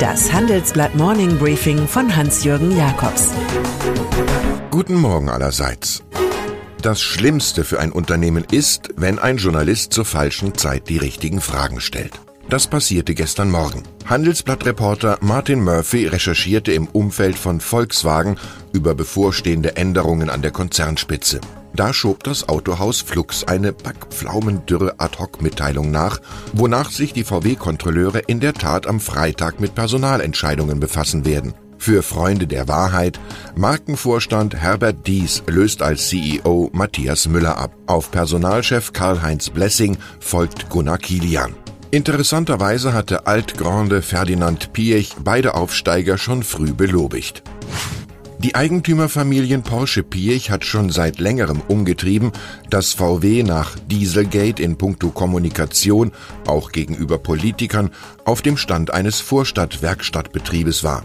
Das Handelsblatt Morning Briefing von Hans-Jürgen Jakobs. Guten Morgen allerseits. Das Schlimmste für ein Unternehmen ist, wenn ein Journalist zur falschen Zeit die richtigen Fragen stellt. Das passierte gestern Morgen. Handelsblattreporter Martin Murphy recherchierte im Umfeld von Volkswagen über bevorstehende Änderungen an der Konzernspitze. Da schob das Autohaus Flux eine backpflaumendürre Ad-Hoc-Mitteilung nach, wonach sich die VW-Kontrolleure in der Tat am Freitag mit Personalentscheidungen befassen werden. Für Freunde der Wahrheit, Markenvorstand Herbert Dies löst als CEO Matthias Müller ab. Auf Personalchef Karl-Heinz Blessing folgt Gunnar Kilian. Interessanterweise hatte Altgrande Ferdinand Piech beide Aufsteiger schon früh belobigt. Die Eigentümerfamilien Porsche Piech hat schon seit längerem umgetrieben, dass VW nach Dieselgate in puncto Kommunikation, auch gegenüber Politikern, auf dem Stand eines Vorstadt-Werkstattbetriebes war.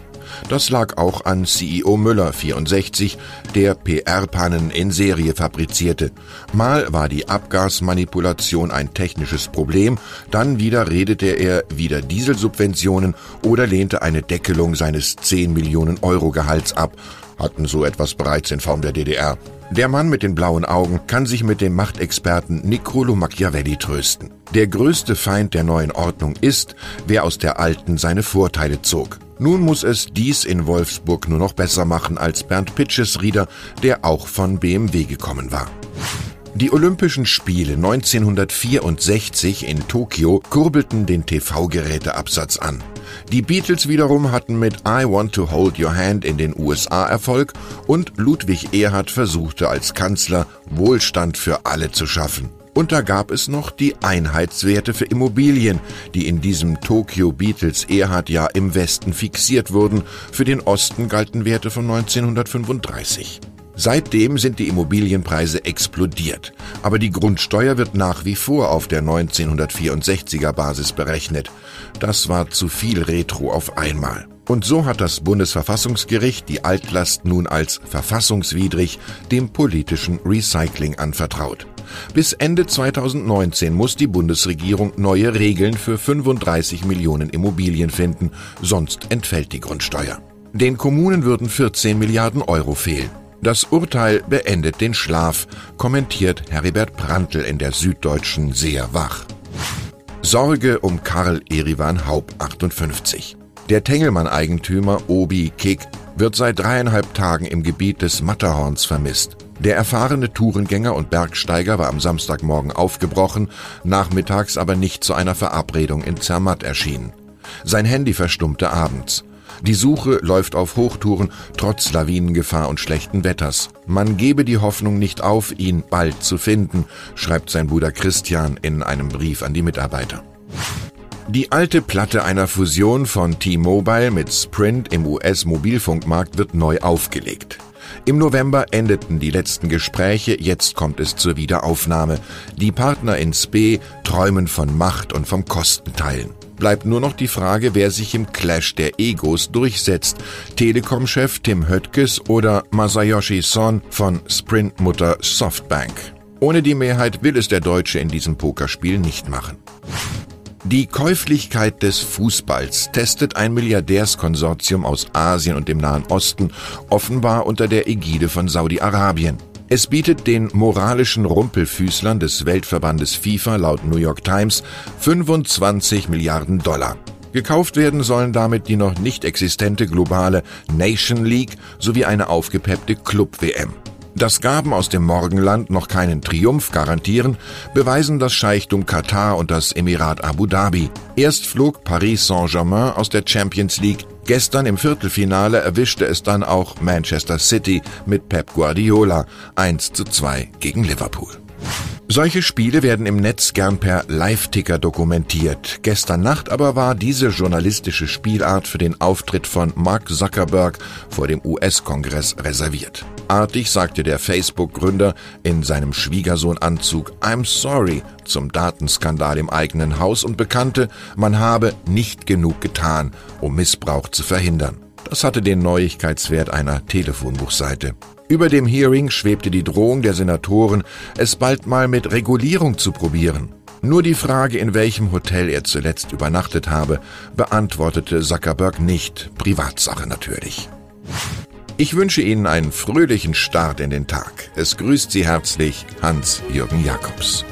Das lag auch an CEO Müller 64, der PR-Pannen in Serie fabrizierte. Mal war die Abgasmanipulation ein technisches Problem, dann wieder redete er wieder Dieselsubventionen oder lehnte eine Deckelung seines 10 Millionen Euro Gehalts ab, hatten so etwas bereits in Form der DDR. Der Mann mit den blauen Augen kann sich mit dem Machtexperten Niccolo Machiavelli trösten. Der größte Feind der neuen Ordnung ist, wer aus der alten seine Vorteile zog. Nun muss es dies in Wolfsburg nur noch besser machen als Bernd Pitschesrieder, der auch von BMW gekommen war. Die Olympischen Spiele 1964 in Tokio kurbelten den TV-Geräteabsatz an. Die Beatles wiederum hatten mit I Want to Hold Your Hand in den USA Erfolg und Ludwig Erhard versuchte als Kanzler Wohlstand für alle zu schaffen. Und da gab es noch die Einheitswerte für Immobilien, die in diesem Tokyo Beatles Erhard Jahr im Westen fixiert wurden. Für den Osten galten Werte von 1935. Seitdem sind die Immobilienpreise explodiert, aber die Grundsteuer wird nach wie vor auf der 1964er Basis berechnet. Das war zu viel Retro auf einmal. Und so hat das Bundesverfassungsgericht die Altlast nun als verfassungswidrig dem politischen Recycling anvertraut. Bis Ende 2019 muss die Bundesregierung neue Regeln für 35 Millionen Immobilien finden, sonst entfällt die Grundsteuer. Den Kommunen würden 14 Milliarden Euro fehlen. Das Urteil beendet den Schlaf, kommentiert Heribert Prantl in der Süddeutschen sehr wach. Sorge um Karl Erivan Haupt 58. Der Tengelmann-Eigentümer Obi Kick wird seit dreieinhalb Tagen im Gebiet des Matterhorns vermisst. Der erfahrene Tourengänger und Bergsteiger war am Samstagmorgen aufgebrochen, nachmittags aber nicht zu einer Verabredung in Zermatt erschienen. Sein Handy verstummte abends. Die Suche läuft auf Hochtouren trotz Lawinengefahr und schlechten Wetters. Man gebe die Hoffnung nicht auf, ihn bald zu finden, schreibt sein Bruder Christian in einem Brief an die Mitarbeiter. Die alte Platte einer Fusion von T-Mobile mit Sprint im US-Mobilfunkmarkt wird neu aufgelegt. Im November endeten die letzten Gespräche, jetzt kommt es zur Wiederaufnahme. Die Partner in SPE träumen von Macht und vom Kostenteilen. Bleibt nur noch die Frage, wer sich im Clash der Egos durchsetzt. Telekom-Chef Tim Höttges oder Masayoshi Son von Sprint-Mutter Softbank. Ohne die Mehrheit will es der Deutsche in diesem Pokerspiel nicht machen. Die Käuflichkeit des Fußballs testet ein Milliardärskonsortium aus Asien und dem Nahen Osten, offenbar unter der Ägide von Saudi-Arabien. Es bietet den moralischen Rumpelfüßlern des Weltverbandes FIFA laut New York Times 25 Milliarden Dollar. Gekauft werden sollen damit die noch nicht existente globale Nation League sowie eine aufgepeppte Club-WM. Dass Gaben aus dem Morgenland noch keinen Triumph garantieren, beweisen das Scheichtum Katar und das Emirat Abu Dhabi. Erst flog Paris Saint-Germain aus der Champions League. Gestern im Viertelfinale erwischte es dann auch Manchester City mit Pep Guardiola 1 zu 2 gegen Liverpool. Solche Spiele werden im Netz gern per Live-Ticker dokumentiert. Gestern Nacht aber war diese journalistische Spielart für den Auftritt von Mark Zuckerberg vor dem US-Kongress reserviert. Artig sagte der Facebook-Gründer in seinem Schwiegersohnanzug I'm sorry zum Datenskandal im eigenen Haus und bekannte, man habe nicht genug getan, um Missbrauch zu verhindern. Das hatte den Neuigkeitswert einer Telefonbuchseite. Über dem Hearing schwebte die Drohung der Senatoren, es bald mal mit Regulierung zu probieren. Nur die Frage, in welchem Hotel er zuletzt übernachtet habe, beantwortete Zuckerberg nicht, Privatsache natürlich. Ich wünsche Ihnen einen fröhlichen Start in den Tag. Es grüßt Sie herzlich Hans-Jürgen Jakobs.